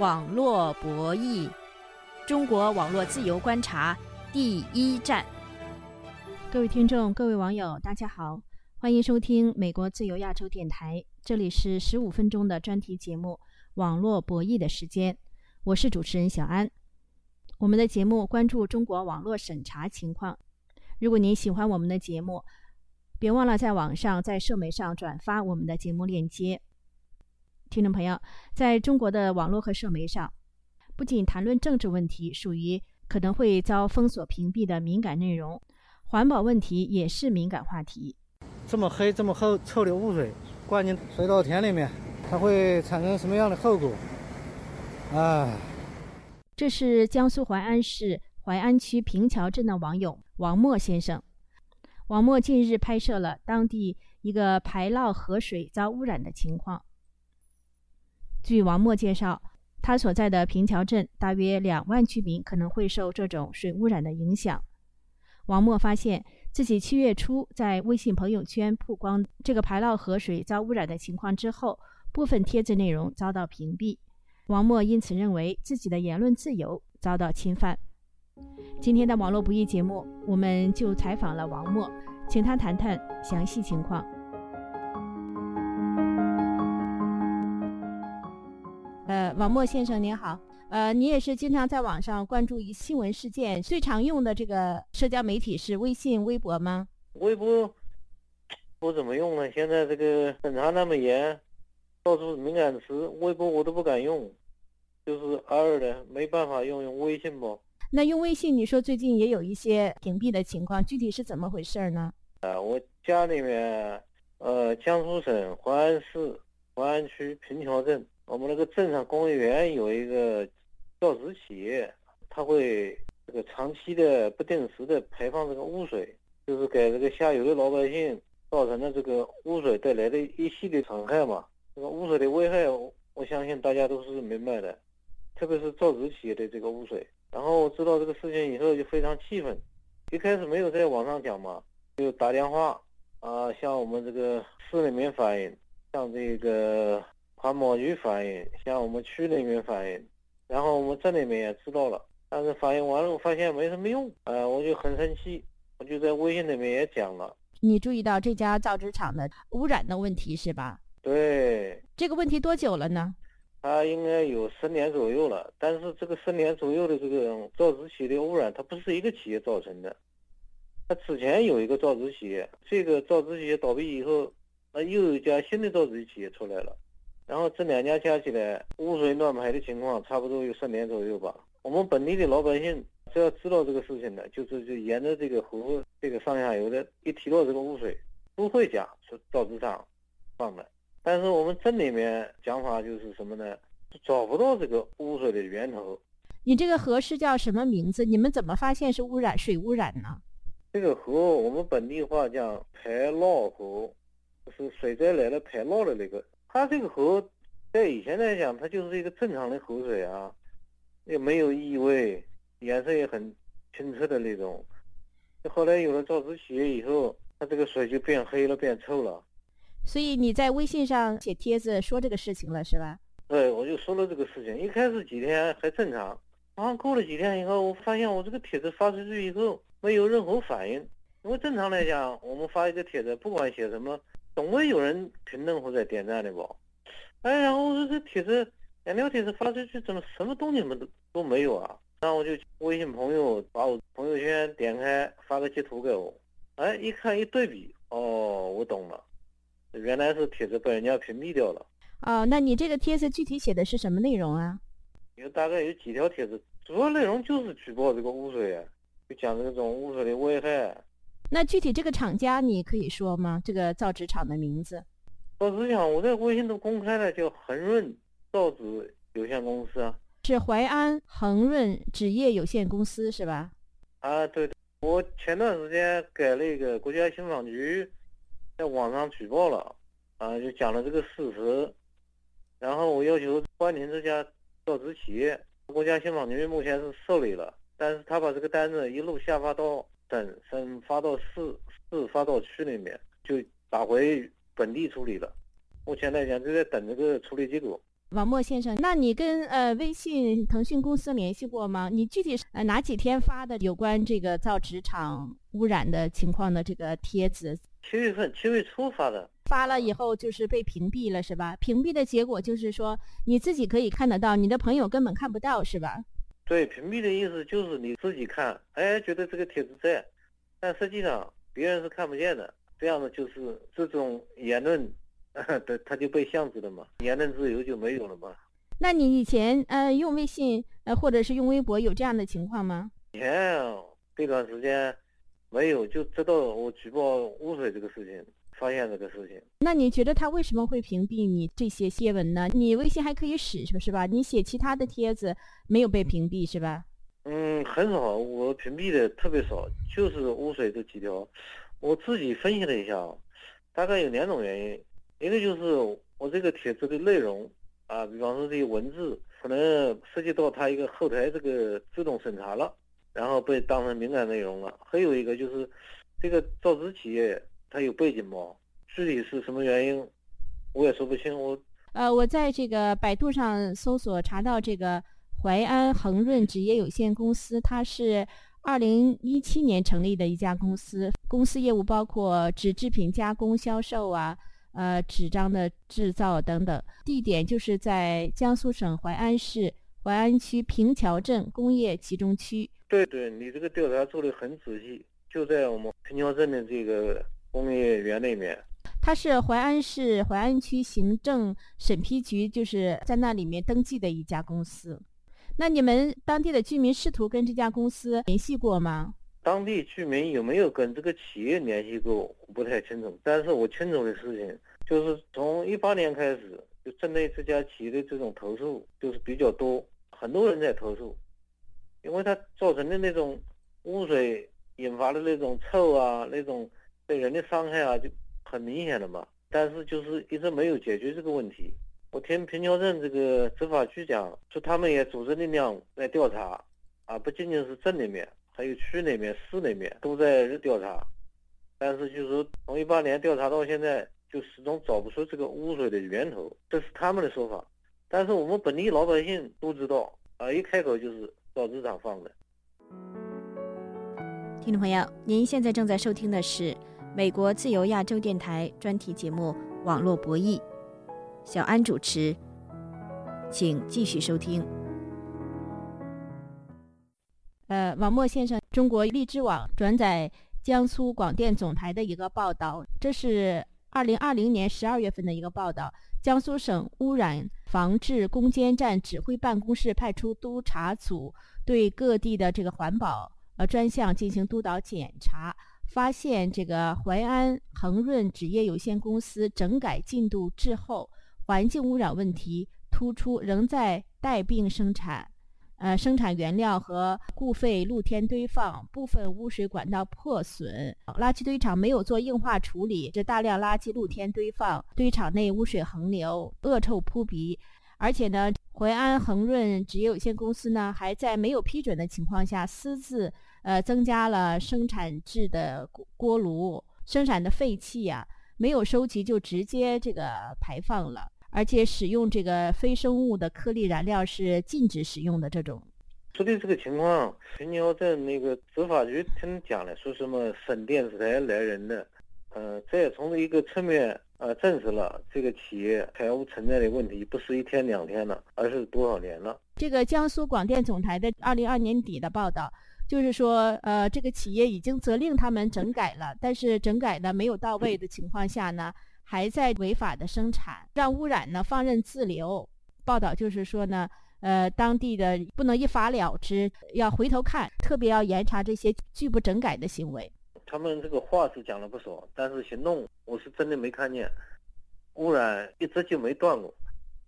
网络博弈，中国网络自由观察第一站。各位听众、各位网友，大家好，欢迎收听美国自由亚洲电台，这里是十五分钟的专题节目《网络博弈》的时间，我是主持人小安。我们的节目关注中国网络审查情况。如果您喜欢我们的节目，别忘了在网上、在社媒上转发我们的节目链接。听众朋友，在中国的网络和社媒上，不仅谈论政治问题属于可能会遭封锁屏蔽的敏感内容，环保问题也是敏感话题。这么黑、这么厚、臭的污水灌进水稻田里面，它会产生什么样的后果？啊！这是江苏淮安市淮安区平桥镇的网友王默先生。王默近日拍摄了当地一个排涝河水遭污染的情况。据王默介绍，他所在的平桥镇大约两万居民可能会受这种水污染的影响。王默发现自己七月初在微信朋友圈曝光这个排涝河水遭污染的情况之后，部分帖子内容遭到屏蔽。王默因此认为自己的言论自由遭到侵犯。今天的网络不易节目，我们就采访了王默，请他谈谈详细情况。王默先生您好，呃，你也是经常在网上关注一新闻事件，最常用的这个社交媒体是微信、微博吗？微博不怎么用了，现在这个审查那么严，到处敏感词，微博我都不敢用，就是偶尔的没办法用用微信不？那用微信，你说最近也有一些屏蔽的情况，具体是怎么回事呢？啊，我家里面，呃，江苏省淮安市淮安区平桥镇。我们那个镇上工业园有一个造纸企业，它会这个长期的、不定时的排放这个污水，就是给这个下游的老百姓造成了这个污水带来的一系列损害嘛。这个污水的危害，我相信大家都是明白的，特别是造纸企业的这个污水。然后知道这个事情以后就非常气愤，一开始没有在网上讲嘛，就打电话啊向我们这个市里面反映，向这个。环保局反映，向我们区里面反映，然后我们镇里面也知道了，但是反映完了，我发现没什么用，呃，我就很生气，我就在微信里面也讲了。你注意到这家造纸厂的污染的问题是吧？对。这个问题多久了呢？它应该有十年左右了，但是这个十年左右的这个造纸企业的污染，它不是一个企业造成的，它之前有一个造纸企业，这个造纸企业倒闭以后，那又有一家新的造纸企业出来了。然后这两家加起来污水乱排的情况差不多有十年左右吧。我们本地的老百姓只要知道这个事情的，就是就沿着这个河这个上下游的，一提到这个污水，都会讲是造纸厂放的。但是我们镇里面讲法就是什么呢？找不到这个污水的源头。你这个河是叫什么名字？你们怎么发现是污染水污染呢？这个河我们本地话叫排涝河，是水灾来了排涝的那个。它这个河，在以前来讲，它就是一个正常的河水啊，也没有异味，颜色也很清澈的那种。后来有了造纸企业以后，它这个水就变黑了，变臭了。所以你在微信上写帖子说这个事情了，是吧？对，我就说了这个事情。一开始几天还正常，然后过了几天以后，我发现我这个帖子发出去以后没有任何反应。因为正常来讲，我们发一个帖子，不管写什么。总会有人评论或者点赞的不？哎，然后我说这帖子两条帖子发出去，怎么什么动静都都没有啊？然后我就微信朋友把我朋友圈点开，发个截图给我。哎，一看一对比，哦，我懂了，原来是帖子被人家屏蔽掉了。哦，那你这个帖子具体写的是什么内容啊？有大概有几条帖子，主要内容就是举报这个污水，就讲这种污水的危害。那具体这个厂家你可以说吗？这个造纸厂的名字？造纸厂我在微信都公开了，叫恒润造纸有限公司啊。是淮安恒润纸业有限公司是吧？啊，对。我前段时间给那个国家信访局在网上举报了，啊，就讲了这个事实，然后我要求关停这家造纸企业。国家信访局目前是受理了，但是他把这个单子一路下发到。省省发到市，市发到区里面，就打回本地处理了。目前来讲，就在等这个处理结果。王默先生，那你跟呃微信、腾讯公司联系过吗？你具体是呃哪几天发的有关这个造纸厂污染的情况的这个帖子？七月份七月初发的，发了以后就是被屏蔽了，是吧？屏蔽的结果就是说你自己可以看得到，你的朋友根本看不到，是吧？对，屏蔽的意思就是你自己看，哎，觉得这个帖子在，但实际上别人是看不见的。这样的就是这种言论。对，他就被限制了嘛，言论自由就没有了嘛。那你以前呃用微信呃或者是用微博有这样的情况吗？以前这段时间没有，就知道我举报污水这个事情，发现这个事情。那你觉得他为什么会屏蔽你这些贴文呢？你微信还可以使是不是吧？你写其他的帖子没有被屏蔽是吧？嗯，很少，我屏蔽的特别少，就是污水这几条。我自己分析了一下，大概有两种原因。一个就是我这个帖子的内容啊，比方说这些文字可能涉及到他一个后台这个自动审查了，然后被当成敏感内容了。还有一个就是这个造纸企业它有背景吗？具体是什么原因，我也说不清。我呃，我在这个百度上搜索查到这个淮安恒润纸业有限公司，它是二零一七年成立的一家公司，公司业务包括纸制品加工、销售啊。呃，纸张的制造等等，地点就是在江苏省淮安市淮安区平桥镇工业集中区。对对，你这个调查做的很仔细，就在我们平桥镇的这个工业园那面。它是淮安市淮安区行政审批局，就是在那里面登记的一家公司。那你们当地的居民试图跟这家公司联系过吗？当地居民有没有跟这个企业联系过？我不太清楚。但是我清楚的事情就是，从一八年开始，就针对这家企业的这种投诉就是比较多，很多人在投诉，因为它造成的那种污水引发的那种臭啊，那种对人的伤害啊，就很明显的嘛。但是就是一直没有解决这个问题。我听平桥镇这个执法局讲，说他们也组织力量在调查，啊，不仅仅是镇里面。还有区里面、市里面都在调查，但是就是从一八年调查到现在，就始终找不出这个污水的源头，这是他们的说法。但是我们本地老百姓都知道，啊，一开口就是造纸厂放的。听众朋友，您现在正在收听的是美国自由亚洲电台专题节目《网络博弈》，小安主持，请继续收听。呃，王默先生，中国荔枝网转载江苏广电总台的一个报道，这是二零二零年十二月份的一个报道。江苏省污染防治攻坚战指挥办公室派出督查组对各地的这个环保呃专项进行督导检查，发现这个淮安恒润纸业有限公司整改进度滞后，环境污染问题突出，仍在带病生产。呃，生产原料和固废露天堆放，部分污水管道破损，垃圾堆场没有做硬化处理，这大量垃圾露天堆放，堆场内污水横流，恶臭扑鼻。而且呢，淮安恒润纸业有限公司呢，还在没有批准的情况下，私自呃增加了生产制的锅炉，生产的废气呀，没有收集就直接这个排放了。而且使用这个非生物的颗粒燃料是禁止使用的。这种说的这个情况，平桥镇那个执法局听讲了，说什么省电视台来人的，呃，这也从一个侧面呃证实了这个企业财务存在的问题，不是一天两天了，而是多少年了。这个江苏广电总台的二零二年底的报道，就是说，呃，这个企业已经责令他们整改了，但是整改呢没有到位的情况下呢。还在违法的生产，让污染呢放任自流。报道就是说呢，呃，当地的不能一罚了之，要回头看，特别要严查这些拒不整改的行为。他们这个话是讲了不少，但是行动我是真的没看见。污染一直就没断过。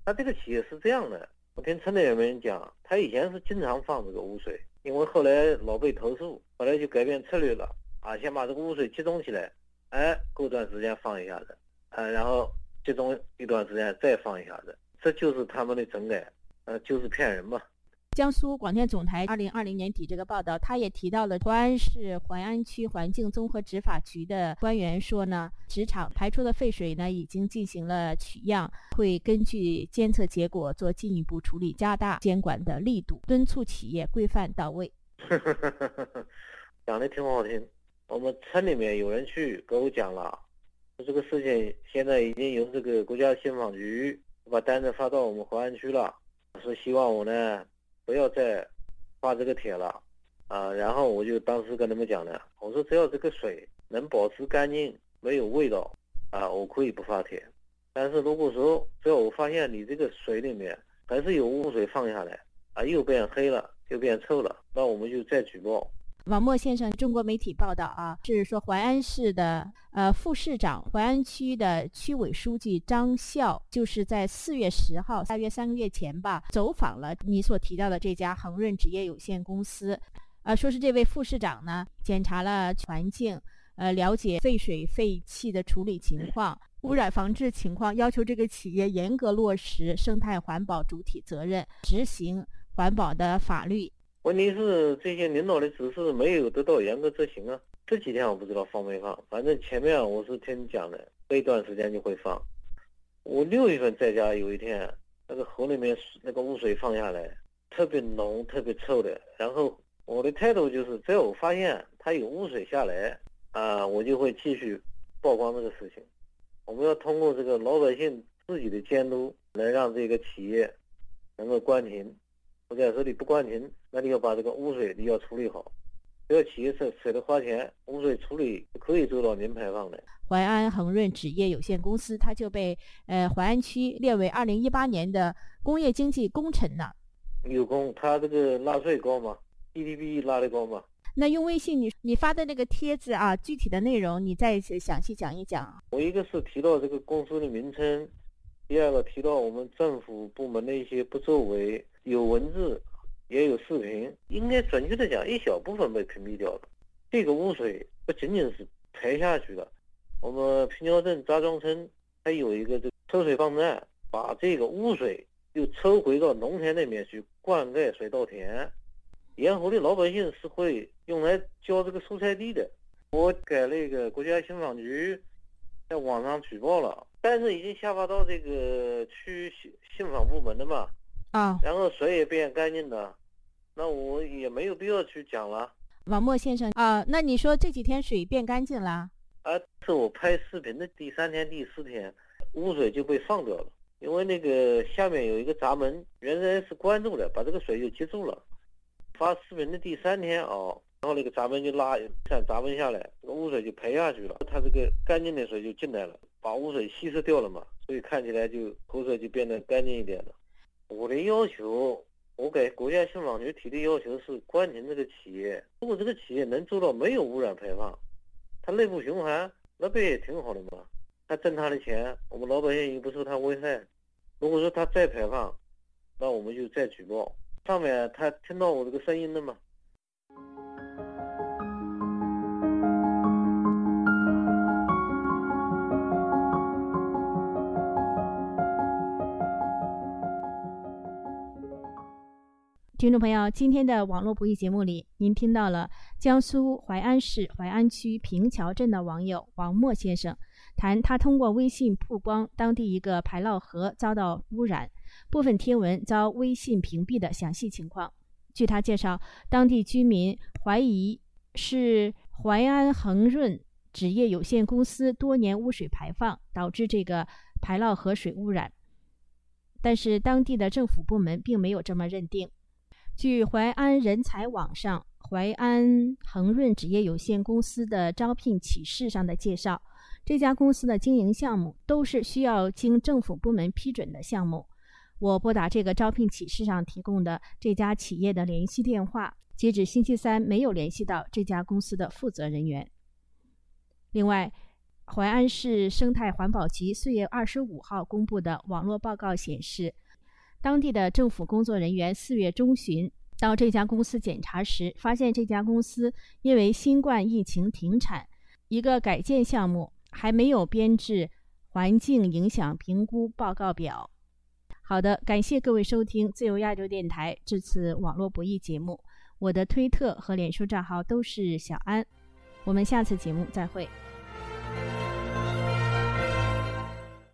他这个企业是这样的，我听村里人讲，他以前是经常放这个污水，因为后来老被投诉，后来就改变策略了，啊，先把这个污水集中起来，哎，过段时间放一下子。啊，然后集中一段时间再放一下子，这就是他们的整改，呃，就是骗人嘛。江苏广电总台二零二零年底这个报道，他也提到了淮安市淮安区环境综合执法局的官员说呢，纸厂排出的废水呢已经进行了取样，会根据监测结果做进一步处理，加大监管的力度，敦促企业规范到位。讲的挺好听，我们村里面有人去给我讲了，这个事情现在已经由这个国家信访局把单子发到我们淮安区了，是希望我呢。不要再发这个帖了啊！然后我就当时跟他们讲的，我说只要这个水能保持干净，没有味道啊，我可以不发帖。但是如果说只要我发现你这个水里面还是有污水放下来啊，又变黑了，又变臭了，那我们就再举报。王默先生，中国媒体报道啊，是说淮安市的呃副市长、淮安区的区委书记张笑，就是在四月十号，大约三个月前吧，走访了你所提到的这家恒润纸业有限公司，呃，说是这位副市长呢，检查了环境，呃，了解废水废气的处理情况、污染防治情况，要求这个企业严格落实生态环保主体责任，执行环保的法律。问题是这些领导的指示没有得到严格执行啊！这几天我不知道放没放，反正前面我是听讲的，过一段时间就会放。我六月份在家有一天，那个河里面那个污水放下来，特别浓、特别臭的。然后我的态度就是，只要我发现它有污水下来，啊，我就会继续曝光这个事情。我们要通过这个老百姓自己的监督，来让这个企业能够关停。我在这里不关停，那你要把这个污水你要处理好，只要企业舍舍得花钱，污水处理可以做到零排放的。淮安恒润纸业有限公司，它就被呃淮安区列为二零一八年的工业经济工程呢。有功，它这个纳税高吗？GDP 拉得高吗？那用微信你你发的那个帖子啊，具体的内容你再详细讲一讲。我一个是提到这个公司的名称，第二个提到我们政府部门的一些不作为。有文字，也有视频，应该准确的讲，一小部分被屏蔽掉了。这个污水不仅仅是排下去的，我们平桥镇扎庄村还有一个这抽水泵站，把这个污水又抽回到农田那边去灌溉水稻田，沿河的老百姓是会用来浇这个蔬菜地的。我给那个国家信访局在网上举报了，但是已经下发到这个区信信访部门了嘛。啊，然后水也变干净的，那我也没有必要去讲了。王默先生啊，那你说这几天水变干净了？啊，是我拍视频的第三天、第四天，污水就被放掉了。因为那个下面有一个闸门，原来是关住的，把这个水就接住了。发视频的第三天啊，然后那个闸门就拉，看闸门下来，这个污水就排下去了，它这个干净的水就进来了，把污水稀释掉了嘛，所以看起来就河水就变得干净一点了。我的要求，我给国家信访局提的要求是关停这个企业。如果这个企业能做到没有污染排放，它内部循环，那不也挺好的吗？他挣他的钱，我们老百姓又不受他危害。如果说他再排放，那我们就再举报。上面他听到我这个声音了吗？听众朋友，今天的网络不易节目里，您听到了江苏淮安市淮安区平桥镇的网友王默先生谈他通过微信曝光当地一个排涝河遭到污染，部分贴文遭微信屏蔽的详细情况。据他介绍，当地居民怀疑是淮安恒润纸业有限公司多年污水排放导致这个排涝河水污染，但是当地的政府部门并没有这么认定。据淮安人才网上淮安恒润纸业有限公司的招聘启事上的介绍，这家公司的经营项目都是需要经政府部门批准的项目。我拨打这个招聘启事上提供的这家企业的联系电话，截止星期三没有联系到这家公司的负责人员。另外，淮安市生态环保局四月二十五号公布的网络报告显示。当地的政府工作人员四月中旬到这家公司检查时，发现这家公司因为新冠疫情停产，一个改建项目还没有编制环境影响评估报告表，好的，感谢各位收听自由亚洲电台这次网络博弈节目。我的推特和脸书账号都是小安，我们下次节目再会。